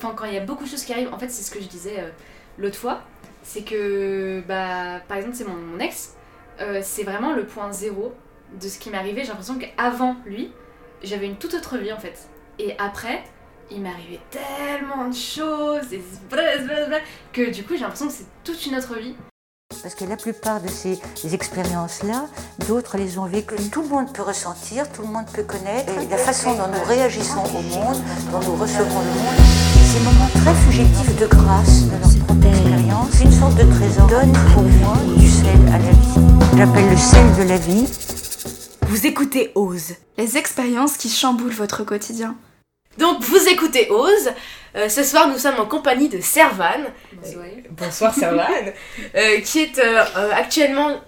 enfin quand il y a beaucoup de choses qui arrivent, en fait c'est ce que je disais euh, l'autre fois, c'est que bah par exemple c'est mon, ex, euh, c'est vraiment le point zéro de ce qui m'est arrivé. J'ai l'impression qu'avant lui, j'avais une toute autre vie en fait. Et après, il arrivé tellement de choses, que du coup j'ai l'impression que c'est toute une autre vie. Parce que la plupart de ces expériences-là, d'autres les ont vécues. Tout le monde peut ressentir, tout le monde peut connaître. Et la façon dont nous réagissons au monde, dont nous recevons le monde, ces moments très fugitifs de grâce de notre propre expérience, une sorte de trésor, donne pour moi du sel à la vie. J'appelle le sel de la vie. Vous écoutez Ose. Les expériences qui chamboulent votre quotidien. Donc vous écoutez Ose. Euh, ce soir nous sommes en compagnie de Servan. Bonsoir Servan. euh, qui est euh, euh, actuellement...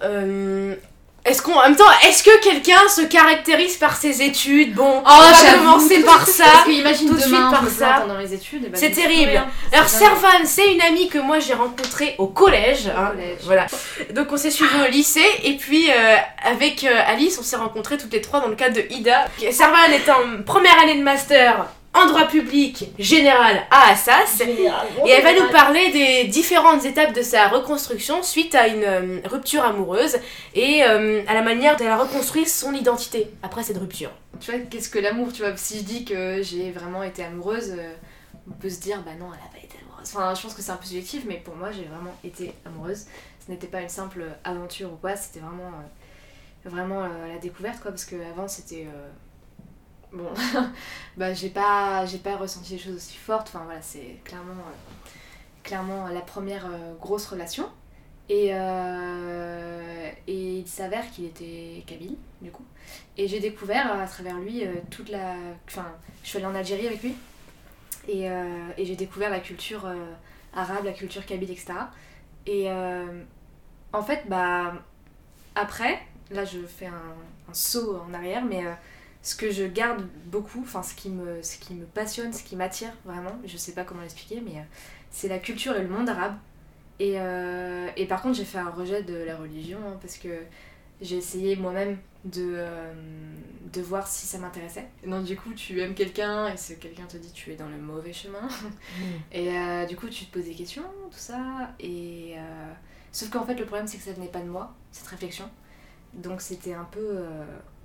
est-ce qu'on, en même temps, est-ce que quelqu'un se caractérise par ses études? Bon, on va commencer par ça. Parce que imagine tout de suite par ça. plante pendant les études. et bah, C'est terrible. rien. Alors Servan, c'est une amie que moi j'ai rencontrée au collège. Au hein. collège. Voilà. Donc on s'est suivis au lycée et puis euh, avec euh, Alice on s'est rencontrés toutes les trois dans le cadre de IDA. Servan est en première année de master en droit public général à Assas et elle va nous parler des différentes étapes de sa reconstruction suite à une euh, rupture amoureuse et euh, à la manière dont elle a reconstruit son identité après cette rupture. Tu vois, qu'est-ce que l'amour Tu vois, si je dis que j'ai vraiment été amoureuse, euh, on peut se dire, bah non, elle a pas été amoureuse. Enfin, je pense que c'est un peu subjectif, mais pour moi, j'ai vraiment été amoureuse. Ce n'était pas une simple aventure ou quoi, c'était vraiment, euh, vraiment euh, la découverte, quoi, parce qu'avant, c'était. Bon, bah j'ai pas, pas ressenti des choses aussi fortes. Enfin voilà, c'est clairement, euh, clairement la première euh, grosse relation. Et, euh, et il s'avère qu'il était kabyle, du coup. Et j'ai découvert à travers lui toute la. Enfin, je suis allée en Algérie avec lui. Et, et j'ai découvert la culture arabe, la culture kabyle, etc. Et en fait, bah. Après, là je fais un, un saut en arrière, mais ce que je garde beaucoup, enfin ce qui me, ce qui me passionne, ce qui m'attire vraiment, je sais pas comment l'expliquer, mais euh, c'est la culture et le monde arabe. Et, euh, et par contre, j'ai fait un rejet de la religion hein, parce que j'ai essayé moi-même de, euh, de voir si ça m'intéressait. Et Donc du coup, tu aimes quelqu'un et ce quelqu'un te dit tu es dans le mauvais chemin. Et euh, du coup, tu te poses des questions, tout ça. Et sauf qu'en fait, le problème c'est que ça venait pas de moi, cette réflexion. Donc c'était un peu,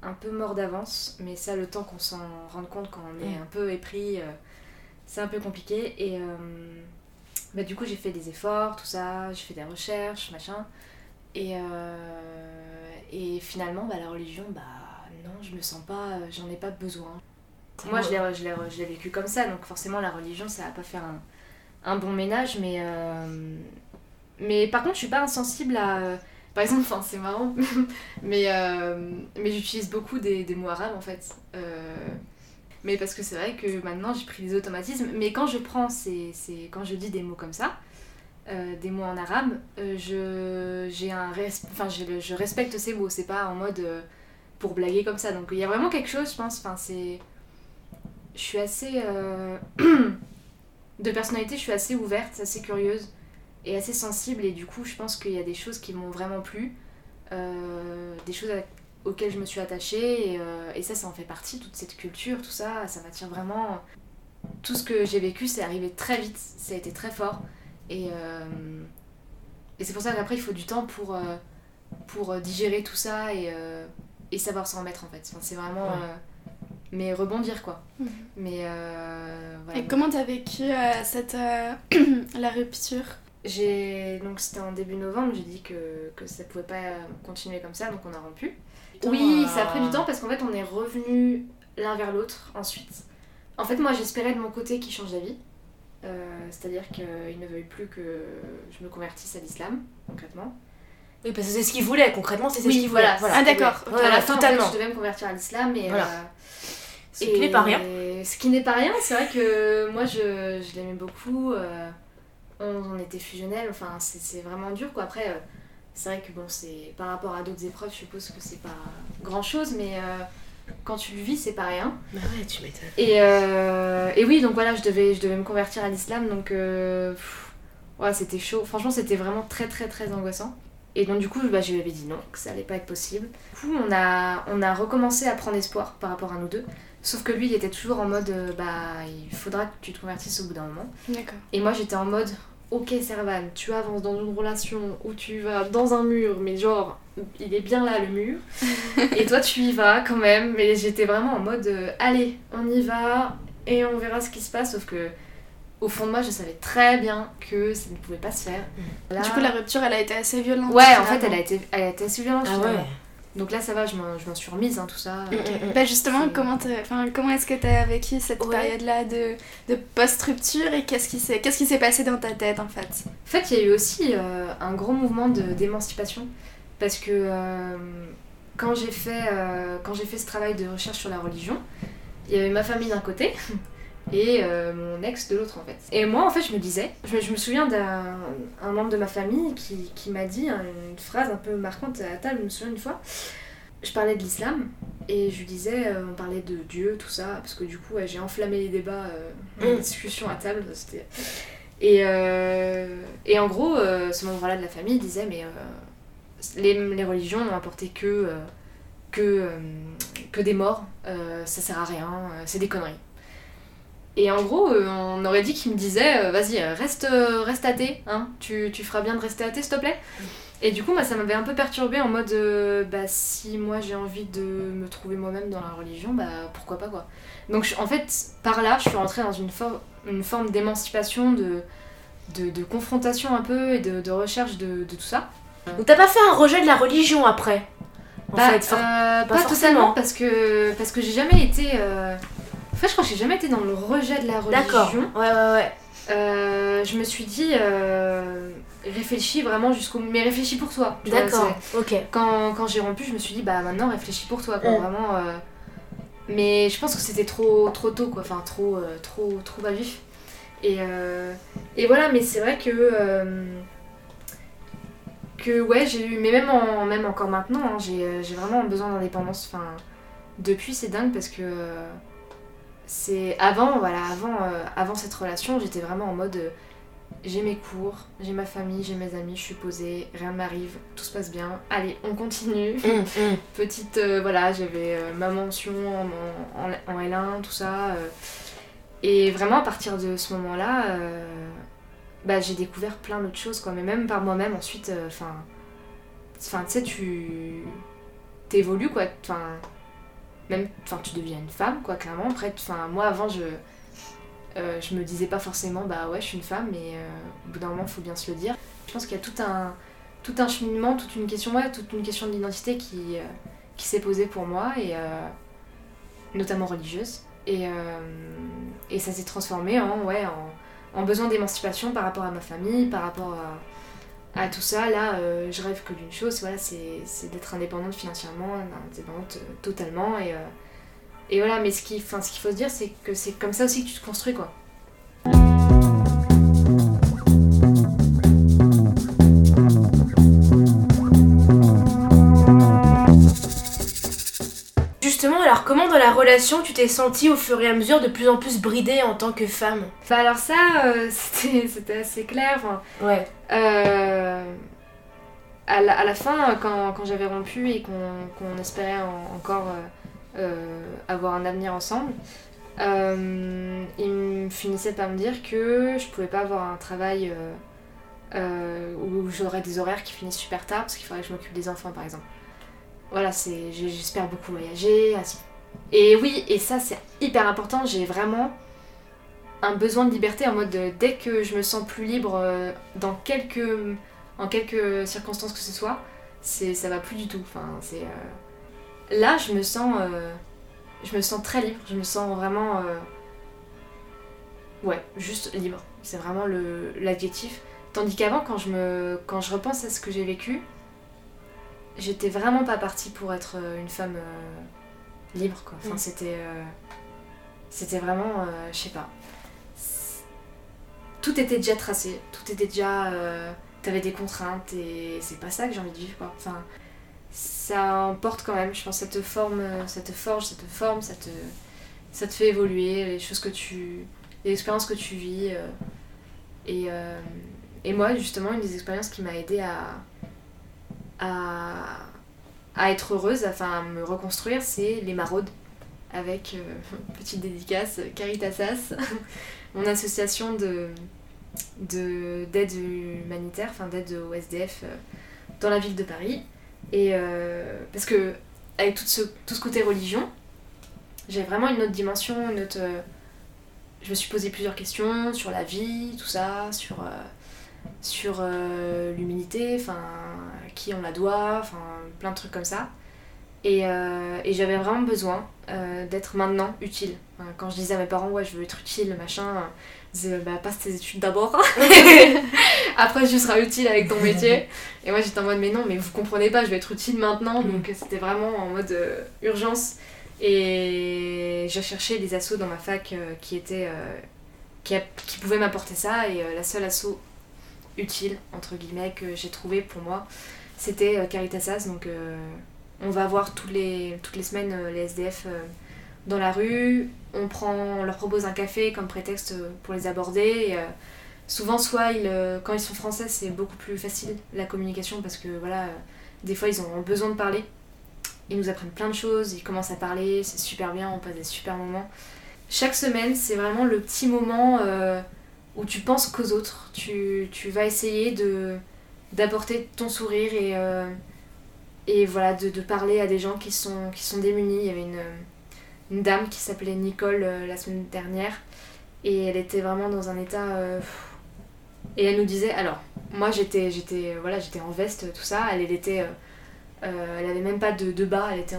un peu mort d'avance. Mais ça, le temps qu'on s'en rende compte quand on est un peu épris, euh, c'est un peu compliqué. Et euh, bah, du coup, j'ai fait des efforts, tout ça. J'ai fait des recherches, machin. Et, euh, et finalement, bah, la religion, bah non, je me sens pas, j'en ai pas besoin. Moi, je l'ai, vécu comme ça, donc forcément, la religion, ça va pas faire un, un bon ménage, mais, mais par contre, je suis pas insensible à. Par exemple, c'est marrant, mais, euh, mais j'utilise beaucoup des, mots arabes en fait. Euh, mais parce que c'est vrai que maintenant j'ai pris des automatismes, mais quand je prends ces, ces- quand je dis des mots comme ça, euh, des mots en arabe, je, j'ai un enfin, je respecte ces mots, c'est pas en mode pour blaguer comme ça. Donc il y a vraiment quelque chose, je pense, enfin, c'est. Je suis assez. de personnalité, je suis assez ouverte, assez curieuse et assez sensible, et du coup, je pense qu'il y a des choses qui m'ont vraiment plu, euh, des choses auxquelles je me suis attachée, et, euh, et ça, ça en fait partie, toute cette culture, tout ça, ça m'attire vraiment. Tout ce que j'ai vécu, c'est arrivé très vite, ça a été très fort. Et, euh, et c'est pour ça qu'après, il faut du temps pour, pour digérer tout ça et, et savoir s'en remettre en fait. Enfin, c'est vraiment. Ouais. mais rebondir quoi. Mhm. Mais euh, voilà. Et comment t'as vécu euh, cette, euh, la rupture? J'ai donc c'était en début novembre, j'ai dit que, que ça pouvait pas continuer comme ça, donc on a rompu. Oui, euh, ça a pris du temps parce qu'en fait on est revenus l'un vers l'autre ensuite. En fait moi j'espérais de mon côté qu'il change d'avis. Euh, C'est-à-dire qu'il ne veuille plus que je me convertisse à l'islam, concrètement. Oui, parce que c'est ce qu'il voulait, concrètement, c'est ce qu'il voulait. voilà. Ah, d'accord. En totalement. fait, je devais me convertir à l'islam et Voilà. euh, Ce qui n'est pas rien. Ce qui n'est pas rien, c'est vrai que moi je, je l'aimais beaucoup, euh, on, on était fusionnels, enfin c'est vraiment dur quoi. Après, euh, c'est vrai que bon, c'est par rapport à d'autres épreuves, je suppose que c'est pas grand chose, mais euh, quand tu le vis, c'est pas rien. Bah ouais, tu m'étonnes. Et, euh, et oui, donc voilà, je devais, je devais me convertir à l'islam, donc pff, ouais, c'était chaud. Franchement, c'était vraiment très très très angoissant. Et donc du coup, bah, je lui avais dit non, que ça allait pas être possible. Du coup, on a, on a recommencé à prendre espoir par rapport à nous deux. Sauf que lui, il était toujours en mode euh, bah il faudra que tu te convertisses au bout d'un moment. D'accord. Et moi, j'étais en mode ok, Servan, tu avances dans une relation où tu vas dans un mur, mais genre il est bien là le mur. et toi, tu y vas quand même. Mais j'étais vraiment en mode euh, allez, on y va et on verra ce qui se passe. Sauf que au fond de moi, je savais très bien que ça ne pouvait pas se faire. Là- Du coup, la rupture, elle a été assez violente. Ouais, en fait, elle a été, elle a été assez violente. Ah finalement. ouais. Donc là, ça va, je m'en je m'en suis remise, hein, tout ça. Bah justement, comment, comment est-ce que tu as vécu cette Ouais. période-là de, de post-rupture et qu'est-ce qui s'est qu'est-ce qui s'est passé dans ta tête en fait? En fait, il y a eu aussi euh, un gros mouvement de- d'émancipation parce que euh, quand j'ai fait, euh, quand j'ai fait ce travail de recherche sur la religion, il y avait ma famille d'un côté et euh, mon ex de l'autre en fait. Et moi, en fait, je me disais, je, me- je me souviens d'un un membre de ma famille qui, qui m'a dit une phrase un peu marquante à la table, je me souviens une fois. Je parlais de l'islam et je lui disais, euh, on parlait de Dieu, tout ça, parce que du coup, ouais, j'ai enflammé les débats, euh, les Mm. discussions à table, c'était et, euh, et en gros, ce membre-là de la famille disait Mais les, les religions n'ont apporté que, que, que des morts, ça sert à rien, c'est des conneries. Et en gros, euh, on aurait dit qu'il me disait euh, Vas-y, euh, reste, reste athée, hein, tu, tu feras bien de rester athée, s'il te plaît. Et du coup, moi, ça m'avait un peu perturbée en mode euh, Bah, si moi j'ai envie de me trouver moi-même dans la religion, bah pourquoi pas quoi. Donc, je- en fait, par là, je suis rentrée dans une, for- une forme d'émancipation, de, de, de confrontation un peu et de, de recherche de, de tout ça. Donc t'as pas fait un rejet de la religion après En Bah, fait, euh, pas, totalement parce que, parce que j'ai jamais été. euh, En fait, je crois que j'ai jamais été dans le rejet de la D'accord. religion. Ouais, ouais, ouais. Euh, je me suis dit, euh, réfléchis vraiment jusqu'au. Mais réfléchis pour toi. D'accord. Ok. Quand, quand j'ai rompu, je me suis dit, bah maintenant réfléchis pour toi, quoi, Mm. vraiment. euh, Mais je pense que c'était trop, trop tôt, quoi. Enfin, trop, trop, trop à vif. Et, et voilà, mais c'est vrai que. que ouais, j'ai eu. Mais même, en, même encore maintenant, hein, j'ai j'ai vraiment besoin d'indépendance. Enfin, depuis, c'est dingue parce que. C'est avant voilà avant euh, avant cette relation j'étais vraiment en mode euh, j'ai mes cours j'ai ma famille j'ai mes amis je suis posée rien ne m'arrive tout se passe bien. Allez on continue. Hum, hum. petite euh, voilà j'avais ma mention en, en, en L1 tout ça et vraiment à partir de ce moment là bah, j'ai découvert plein d'autres choses quoi. Mais même par moi-même ensuite enfin enfin tu sais tu t'évolues quoi. Enfin même enfin tu deviens une femme quoi clairement. Après enfin moi avant je euh, je me disais pas forcément bah ouais je suis une femme mais euh, au bout d'un moment faut bien se le dire. Je pense qu'il y a tout un tout un cheminement toute une question ouais toute une question d'identité qui euh, qui s'est posée pour moi et notamment religieuse. Et et ça s'est transformé en ouais en besoin d'émancipation par rapport à ma famille par rapport à à tout ça, là, euh, je rêve que d'une chose, voilà, c'est d'être indépendante financièrement, indépendante euh, totalement. Et, euh, et voilà, mais ce qu'il enfin, ce qu'il faut se dire, c'est que c'est comme ça aussi que tu te construis, quoi. Dans la relation tu t'es sentie au fur et à mesure de plus en plus bridée en tant que femme Bah alors ça, euh, c'était assez clair. enfin, Ouais. Euh, à, la, à la fin, quand, quand j'avais rompu et qu'on espérait en- encore euh, avoir un avenir ensemble, il finissait par me dire que je pouvais pas avoir un travail où j'aurais des horaires qui finissent super tard parce qu'il faudrait que je m'occupe des enfants par exemple. Voilà, j'espère beaucoup voyager. Et oui, et ça c'est hyper important, j'ai vraiment un besoin de liberté en mode de- dès que je me sens plus libre euh, dans quelques en quelques circonstances que ce soit c'est ça va plus du tout. Enfin c'est euh, là je me sens euh, je me sens très libre. Je me sens vraiment euh, ouais juste libre. C'est vraiment le l'adjectif. Tandis qu'avant quand je me quand je repense à ce que j'ai vécu j'étais vraiment pas partie pour être euh, une femme euh, libre quoi enfin Mm. c'était euh, c'était vraiment euh, je sais pas tout était déjà tracé, tout était déjà. euh, T'avais des contraintes et c'est pas ça que j'ai envie de vivre quoi. Enfin, ça emporte quand même, je pense, ça te forme, ça te forge, ça te forme, ça te, ça te fait évoluer, les choses que tu. les expériences que tu vis. et, et moi, justement, une des expériences qui m'a aidé à. à à être heureuse, enfin à me reconstruire, c'est les maraudes. avec, euh, petite dédicace, Caritasas, mon association de de- d'aide humanitaire, enfin d'aide au SDF euh, dans la ville de Paris. Et euh, parce que avec tout ce, tout ce côté religion, j'ai vraiment une autre dimension, une autre... je me suis posé plusieurs questions sur la vie, tout ça, sur, sur euh, l'humilité, enfin, qui on la doit, enfin, plein de trucs comme ça. Et, euh, et j'avais vraiment besoin euh, d'être maintenant utile. Enfin, quand je disais à mes parents, ouais, je veux être utile, machin, ils disaient, bah, passe tes études d'abord. Après, tu seras utile avec ton métier. Et moi, j'étais en mode, mais non, mais vous comprenez pas, je vais être utile maintenant. Mm. Donc, c'était vraiment en mode urgence. Et j'ai cherché des assos dans ma fac qui étaient. qui, a- qui m'apporter ça. Et euh, la seule asso utile, entre guillemets, que j'ai trouvé pour moi, c'était euh, Caritasas. Donc, euh, on va voir toutes les, toutes les semaines euh, les SDF dans la rue. On, prend, on leur propose un café comme prétexte pour les aborder. Souvent, soit ils, quand ils sont français, c'est beaucoup plus facile la communication parce que voilà, des fois ils ont besoin de parler. Ils nous apprennent plein de choses, ils commencent à parler, c'est super bien, on passe des super moments. Chaque semaine, c'est vraiment le petit moment où tu penses qu'aux autres. Tu, vas essayer de d'apporter ton sourire et, euh, voilà, de, parler à des gens qui sont, démunis. Il y avait une, dame qui s'appelait Nicole euh, la semaine dernière et elle était vraiment dans un état. euh, et elle nous disait alors, moi j'étais j'étais voilà, en veste, tout ça, elle, elle était. elle avait même pas de, bas, elle était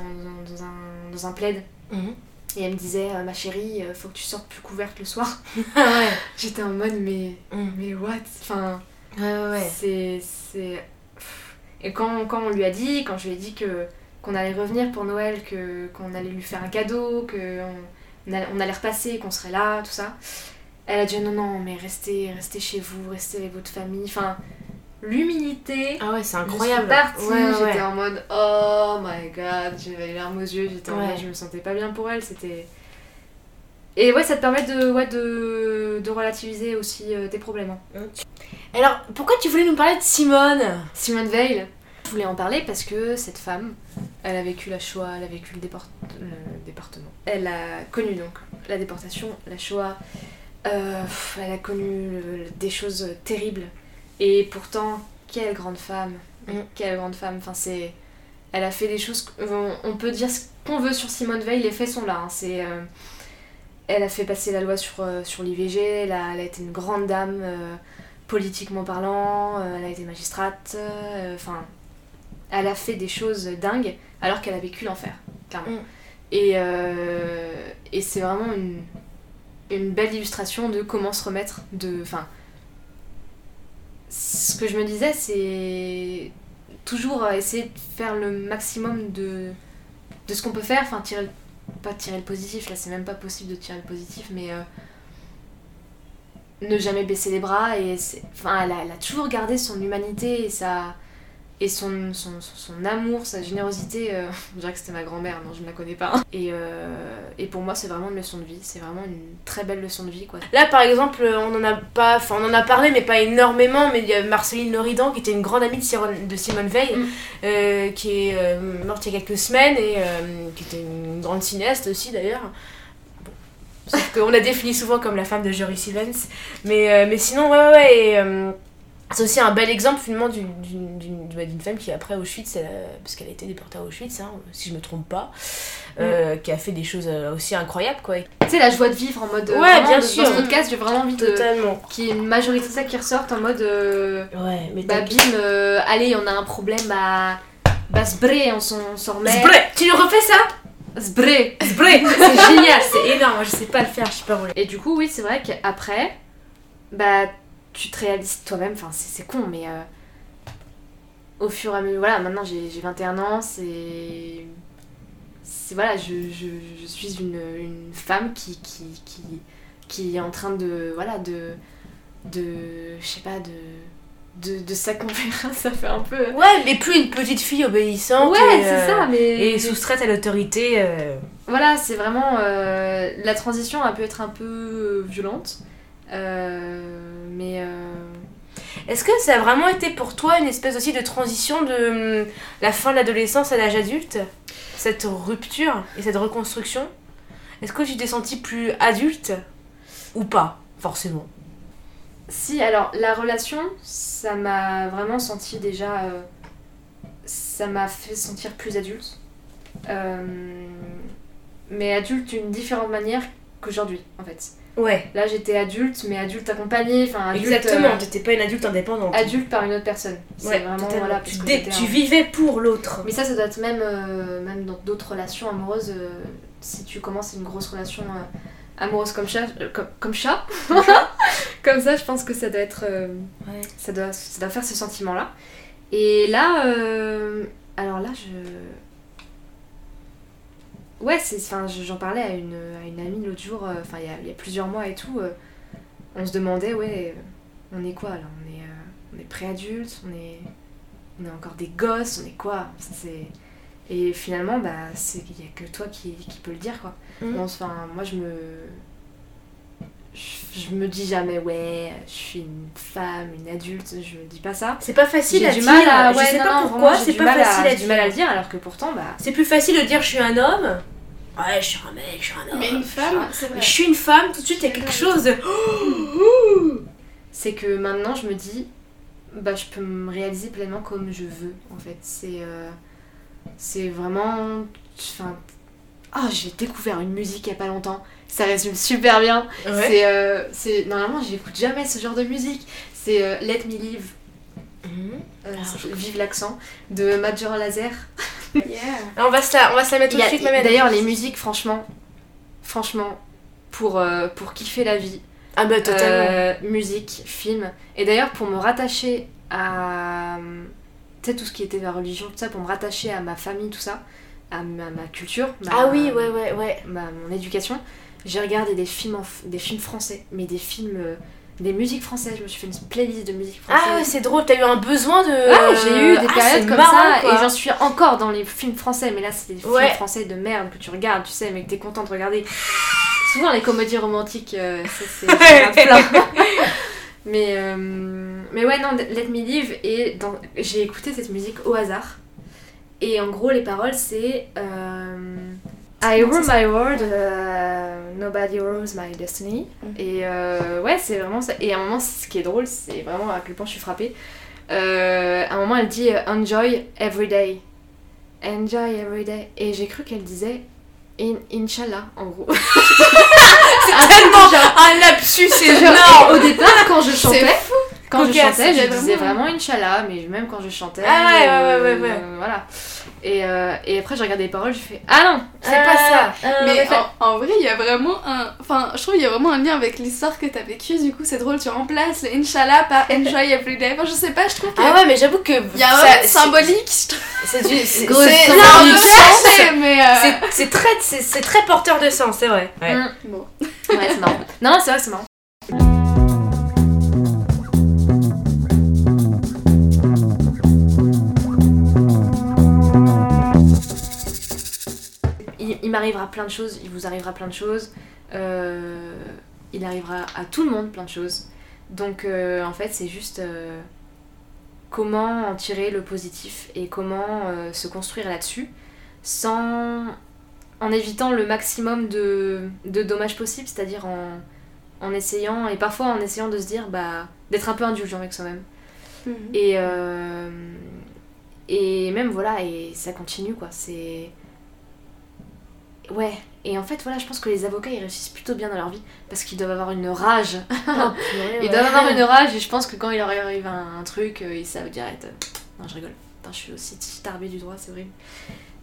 dans un plaid. Mhm. Et elle me disait, euh, ma chérie, euh, faut que tu sortes plus couverte le soir. Ah ouais. J'étais en mode, mais, Mm. mais what? Enfin, Ouais, ouais, ouais. c'est. c'est- Et quand, quand on lui a dit, quand je lui ai dit que qu'on allait revenir pour Noël, que qu'on allait lui faire un cadeau, que on, on allait, on allait repasser, qu'on serait là, tout ça, elle a dit non non mais restez restez chez vous, restez avec votre famille. Enfin, l'humilité. Ah ouais, c'est Je incroyable. suis partie, Ouais, ouais, j'étais ouais. en mode oh my god, j'avais les larmes aux yeux, j'étais en Ouais. mode je me sentais pas bien pour elle, c'était. Et ouais, ça te permet de, ouais, de, de relativiser aussi euh, tes problèmes. hein. Alors, pourquoi tu voulais nous parler de Simone? Simone Veil, je voulais en parler parce que cette femme, elle a vécu la Shoah, elle a vécu le, déport- le département. Elle a connu donc la déportation, la Shoah, euh, elle a connu le- des choses terribles. Et pourtant, quelle grande femme, Mm. quelle grande femme. Enfin, c'est, elle a fait des choses. On, peut dire ce qu'on veut sur Simone Veil, les faits sont là. hein. C'est, euh, elle a fait passer la loi sur, euh, sur l'IVG, elle a, elle a été une grande dame. euh, politiquement parlant, elle a été magistrate, enfin, elle a fait des choses dingues alors qu'elle a vécu l'enfer, clairement. Mm. Et, et c'est vraiment une, une belle illustration de comment se remettre de. Enfin, ce que je me disais, c'est toujours essayer de faire le maximum de, ce qu'on peut faire, enfin, tirer, pas tirer le positif, là c'est même pas possible de tirer le positif, mais. euh, ne jamais baisser les bras et enfin elle a, elle a toujours gardé son humanité et sa et son, son, son, amour, sa générosité, euh, je dirais que c'était ma grand-mère, non je ne la connais pas. Et, euh, et pour moi c'est vraiment une leçon de vie, c'est vraiment une très belle leçon de vie quoi. Là, par exemple, on en a pas, enfin, on en a parlé, mais pas énormément. Mais il y a Marceline Loridan, qui était une grande amie de, de Simone Veil, Mm. euh, qui est euh, morte il y a quelques semaines et euh, qui était une grande cinéaste aussi d'ailleurs. Bon. Qu'on la définit souvent comme la femme de Jory Stevens. Mais, euh, mais sinon, ouais, ouais, ouais. et, euh, c'est aussi un bel exemple finalement d'une, femme qui après Auschwitz, elle parce qu'elle a été déportée à Auschwitz, hein, si je me trompe pas, euh, qui a fait des choses euh, aussi incroyables quoi. Tu sais la joie de vivre en mode... euh, Ouais, vraiment, bien de- sûr. Dans ce podcast j'ai vraiment envie de... Totalement. Qu'il y ait une majorité de ça qui ressorte en mode... euh, Ouais, mais bah bim, euh, allez on a un problème à... Bah sbré, on s'en remet. Sbré Tu nous refais ça? Sbré Sbré C'est génial, c'est énorme, je sais pas le faire, je sais pas rouler. Et du coup, oui, c'est vrai qu'après, bah, tu te réalises toi-même, enfin, c'est con, mais euh, au fur et à mesure, voilà, maintenant j'ai j'ai 21 ans, c'est. Voilà, je, je, je suis une, une femme qui, qui, qui, qui est en train de. Voilà, de. de. je sais pas, de. de, de s'accomplir, ça fait un peu. Ouais, mais plus une petite fille obéissante Ouais, et, c'est euh, ça, mais. et soustraite à l'autorité. euh, Voilà, c'est vraiment. euh, la transition a pu être un peu euh, violente. euh, mais. euh, Est-ce que ça a vraiment été pour toi une espèce aussi de transition de hum, la fin de l'adolescence à l'âge adulte? Cette rupture et cette reconstruction? Est-ce que tu t'es sentie plus adulte? Ou pas, forcément? Si, alors la relation, ça m'a vraiment senti déjà. euh, ça m'a fait sentir plus adulte. Euh, mais adulte d'une différente manière qu'aujourd'hui, en fait. Ouais, Là, j'étais adulte, mais adulte accompagnée, enfin adulte. exactement. euh, T'étais pas une adulte indépendante. adulte par une autre personne. C'est Ouais, vraiment voilà. tu, que tu un- vivais pour l'autre. Mais ça, ça doit être même, euh, même dans d'autres relations amoureuses. euh, si tu commences une grosse relation euh, amoureuse comme chat, comme, comme chat, comme ça, je pense que ça doit être, Ouais. ça doit, ça doit faire ce sentiment-là. Et là, alors là, je, ouais, c'est, j'en parlais à une, à une amie l'autre jour. euh, Enfin, il y a, il y a plusieurs mois et tout. euh, on se demandait, ouais, euh, on est quoi là? On est, euh, on est pré-adulte, on est, on est encore des gosses, on est quoi? Ça, c'est... Et finalement, bah, c'est qu'il y a que toi qui, qui peux le dire, quoi. Bon, enfin, moi, je me... Je, je me dis jamais, ouais, je suis une femme, une adulte, je me dis pas ça. C'est pas facile à du dire. mal à... je ouais, sais non, pas non, pourquoi, c'est pas à- facile à j'ai du mal à le dire. dire, alors que pourtant, bah... C'est plus facile de dire je suis un homme. Ouais, je suis un mec, je suis un homme. Mais une femme, c'est vrai. je suis une femme, tout de suite il y a quelque chose de. c'est que maintenant je me dis bah je peux me réaliser pleinement comme je veux en fait c'est euh, c'est vraiment enfin ah j'ai découvert une musique il y a pas longtemps ça résume super bien Ouais. c'est euh, c'est normalement j'écoute jamais ce genre de musique c'est euh, Let Me Live euh, Alors, c'est- vive l'accent de Major Lazer Yeah. On va se la, on va se la mettre tout de suite, d'ailleurs les musiques franchement franchement pour euh, pour kiffer la vie Ah bah totalement. Euh, musique, film. Et d'ailleurs, pour me rattacher à. Tu sais, tout ce qui était la religion, tout ça, pour me rattacher à ma famille, tout ça, à ma, ma culture, ma, Ah oui, ouais, ouais, ouais. ma- mon éducation, j'ai regardé des films, en f- des films français, mais des films. euh, des musiques françaises. Je me suis fait une playlist de musique française. Ah ouais, c'est drôle, t'as eu un besoin de. Ah, j'ai eu des Ah, périodes comme marrant, ça quoi. et j'en suis encore dans les films français mais là c'est des films Ouais. français de merde que tu regardes tu sais mais que t'es content de regarder souvent les comédies romantiques euh, c'est mais euh, mais ouais non Let Me Live et dans- j'ai écouté cette musique au hasard et en gros les paroles c'est euh, I rule my world euh, nobody rules my destiny Mhm. et euh, ouais c'est vraiment ça et à un moment ce qui est drôle c'est vraiment à quel point je suis frappée euh, à un moment, elle dit Enjoy every day. Enjoy every day. Et j'ai cru qu'elle disait in, Inch'Allah, en gros. c'est Tellement un lapsus énorme Au départ, quand je chantais, quand je chantais, je disais vraiment- Inch'Allah, mais même quand je chantais. Ah ouais, ouais, euh, ouais, ouais, ouais. Voilà. Et, euh, et après, j'ai regardé les paroles, je fais Ah non, c'est Ah, pas ça. euh, Mais en vrai, il y a vraiment un. Enfin, je trouve qu'il y a vraiment un lien avec l'histoire que t'as vécue. Du coup, c'est drôle, tu remplaces le Inch'Allah par Enjoy Everyday. Enfin, je sais pas, je trouve qu'il Ah ouais, mais j'avoue que. y a un symbolique. je trouve. C'est du. C'est c'est- euh, très, c'est c'est très porteur de sens, c'est vrai. Ouais. Mm. Bon. Ouais, c'est marrant. Non, non, c'est vrai, c'est marrant. Il, m'arrivera plein de choses, il vous arrivera plein de choses, euh, il arrivera à tout le monde plein de choses. Donc euh, en fait, c'est juste euh, comment en tirer le positif et comment se construire là-dessus sans en évitant le maximum de, de dommages possibles, c'est-à-dire en, en essayant, et parfois en essayant de se dire, bah, d'être un peu indulgent avec soi-même. Mhm. Et, euh, et même, voilà, et ça continue, quoi. C'est. Ouais. Et en fait, voilà, je pense que les avocats, ils réussissent plutôt bien dans leur vie, parce qu'ils doivent avoir une rage. Oh, purée, Ils doivent avoir une rage, et je pense que quand il leur arrive un, un truc, euh, ils savent direct. euh, Non, je rigole. Putain, je suis aussi starbée du droit, c'est horrible.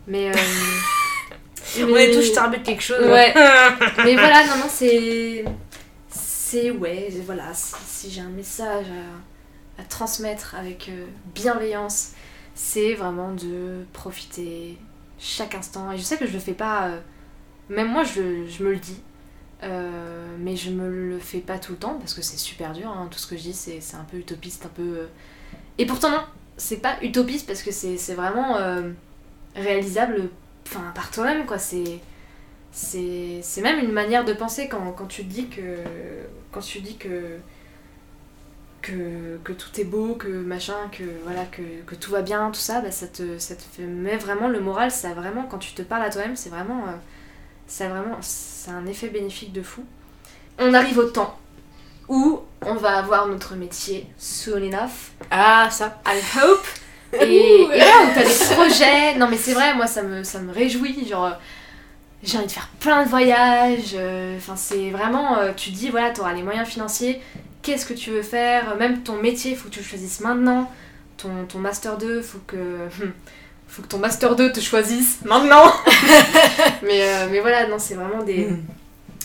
Mais. euh, On est tous starbés de quelque chose. Ouais. Mais voilà, non, non, c'est. C'est. Ouais, voilà, si, si j'ai un message à, à transmettre avec euh, bienveillance, c'est vraiment de profiter chaque instant. Et je sais que je le fais pas. euh, même moi, je, je me le dis. euh, mais je me le fais pas tout le temps parce que c'est super dur. hein, tout ce que je dis, c'est un peu utopiste, un peu. euh, Et pourtant, non, c'est pas utopiste parce que c'est vraiment euh, réalisable enfin, par toi-même, quoi. C'est c'est même une manière de penser quand, quand tu dis que quand tu dis que que, que tout est beau que machin que voilà que, que tout va bien tout ça bah, ça te ça te fait met vraiment le moral ça vraiment quand tu te parles à toi-même c'est vraiment ça vraiment, c'est un effet bénéfique de fou. On arrive au temps où on va avoir notre métier soon enough. Ah, ça. I hope. Et, et là où t'as des projets, non mais c'est vrai, moi ça me, ça me réjouit, genre euh, j'ai envie de faire plein de voyages, euh, enfin c'est vraiment, euh, tu te dis voilà, t'auras les moyens financiers, qu'est-ce que tu veux faire, même ton métier, faut que tu le choisisses maintenant, ton, ton master 2, faut que, faut que ton master 2 te choisisse maintenant. mais, euh, mais voilà, non c'est vraiment des, Mm.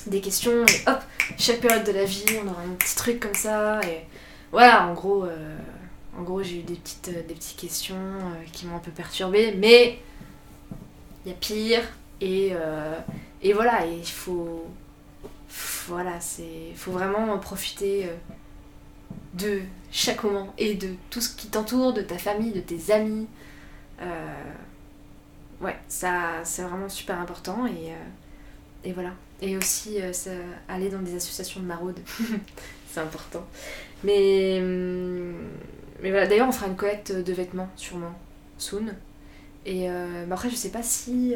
des questions, et hop, chaque période de la vie, on aura un petit truc comme ça, et voilà, en gros... euh, en gros, j'ai eu des petites, euh, des petites questions qui m'ont un peu perturbée, mais il y a pire. Et, et voilà, et il faut. Voilà, c'est. faut vraiment profiter euh, de chaque moment et de tout ce qui t'entoure, de ta famille, de tes amis. Euh, ouais, ça, c'est vraiment super important et, euh, et voilà. Et aussi, euh, aller dans des associations de maraude, c'est important. Mais, hum, mais voilà, d'ailleurs, on fera une collecte de vêtements, sûrement, soon. Et euh, bah après, je sais pas si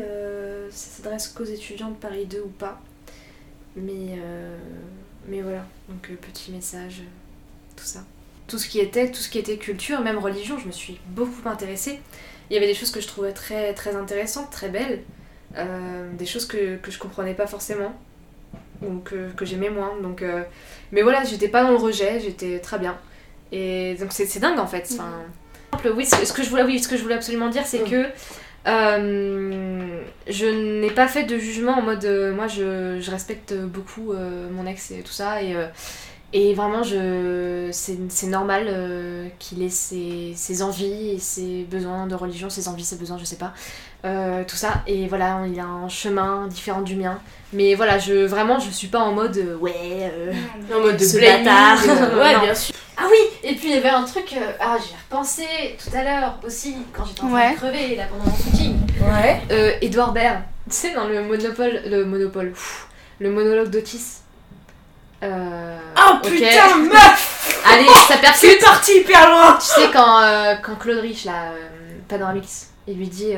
ça s'adresse qu'aux étudiants de Paris 2 ou pas. Mais, mais voilà, donc petit message, tout ça. Tout ce qui était, tout ce qui était culture, même religion, je me suis beaucoup intéressée. Il y avait des choses que je trouvais très, très intéressantes, très belles. euh, des choses que, que je comprenais pas forcément. Ou que, que j'aimais moins. Donc, euh, mais voilà, j'étais pas dans le rejet, j'étais très bien. Et donc c'est dingue en fait. Enfin, oui, ce que je voulais, oui, ce que je voulais absolument dire, c'est Mm. que euh, je n'ai pas fait de jugement en mode, euh, moi, je, je respecte beaucoup euh, mon ex et tout ça, et, euh, et vraiment, je, c'est, c'est normal euh, qu'il ait ses, ses envies et ses besoins de religion, ses envies, ses besoins, je sais pas, euh, tout ça. Et voilà, il a un chemin différent du mien. Mais voilà, je, vraiment, je suis pas en mode, euh, ouais. euh, En mode de Ce blaming, bâtard. euh, ouais, Non. bien sûr. Ah oui, et puis il y avait un truc, euh, ah j'y ai repensé tout à l'heure aussi, quand j'étais en train Ouais. de crever là pendant mon footing. Ouais. Euh, Edouard Baird, tu sais dans le monopole, le monopole, pff, le monologue d'Otis. Euh, Oh putain, meuf Allez, ça C'est percute parti hyper loin Tu sais quand, euh, quand Claude Rich, là, euh, Panoramix, il lui dit...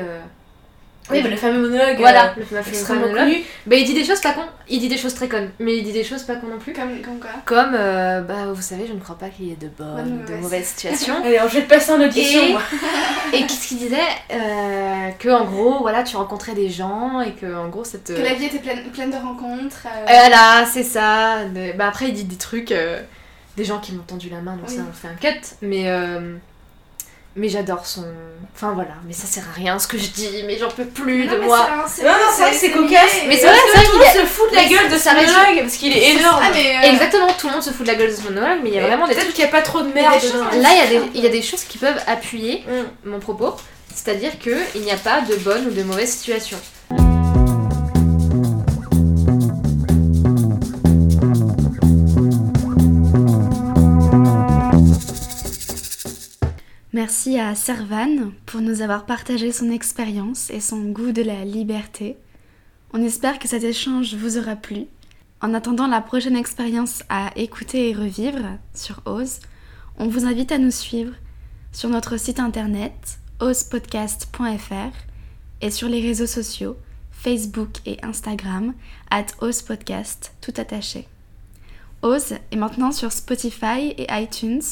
euh, Oui, bah, le fameux monologue. voilà, euh, le fameux extrêmement monologue. connu. Bah il dit des choses pas cons, il dit des choses très connes, mais il dit des choses pas cons non plus. Comme, comme quoi Comme, euh, bah vous savez, je ne crois pas qu'il y ait de bonnes ou de mauvaises. situations. Allez, alors je vais te passer en audition. Et- moi. Et qu'est-ce qu'il disait euh, Que en gros, voilà, tu rencontrais des gens et que en gros, ça te. Que la vie était pleine, pleine de rencontres. euh, Voilà, c'est ça. Bah après, il dit des trucs, euh, des gens qui m'ont tendu la main, donc Oui. ça on fait un cut. Mais euh, mais j'adore son. Enfin voilà, mais ça sert à rien ce que je dis, mais j'en peux plus non, de moi. Non, non, c'est vrai que c'est cocasse. Mais c'est vrai, que tout vrai le monde se fout de la mais gueule de résume- monologue parce qu'il est énorme. Ah, mais, euh, Exactement, tout le monde se fout de la gueule de ce monologue, mais il y a Et vraiment des Peut-être trucs. qu'il n'y a pas trop de Il y merde a des dedans. choses- Là, il y, a des, il y a des choses qui peuvent appuyer Mm. mon propos, c'est-à-dire qu'il n'y a pas de bonne ou de mauvaise situation. À Servan pour nous avoir partagé son expérience et son goût de la liberté. On espère que cet échange vous aura plu. En attendant la prochaine expérience à écouter et revivre sur Ose, on vous invite à nous suivre sur notre site internet osepodcast.fr et sur les réseaux sociaux Facebook et Instagram at osepodcast tout attaché. Ose est maintenant sur Spotify et iTunes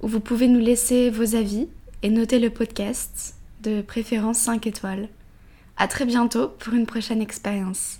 où vous pouvez nous laisser vos avis et noter le podcast, de préférence 5 étoiles. À très bientôt pour une prochaine expérience.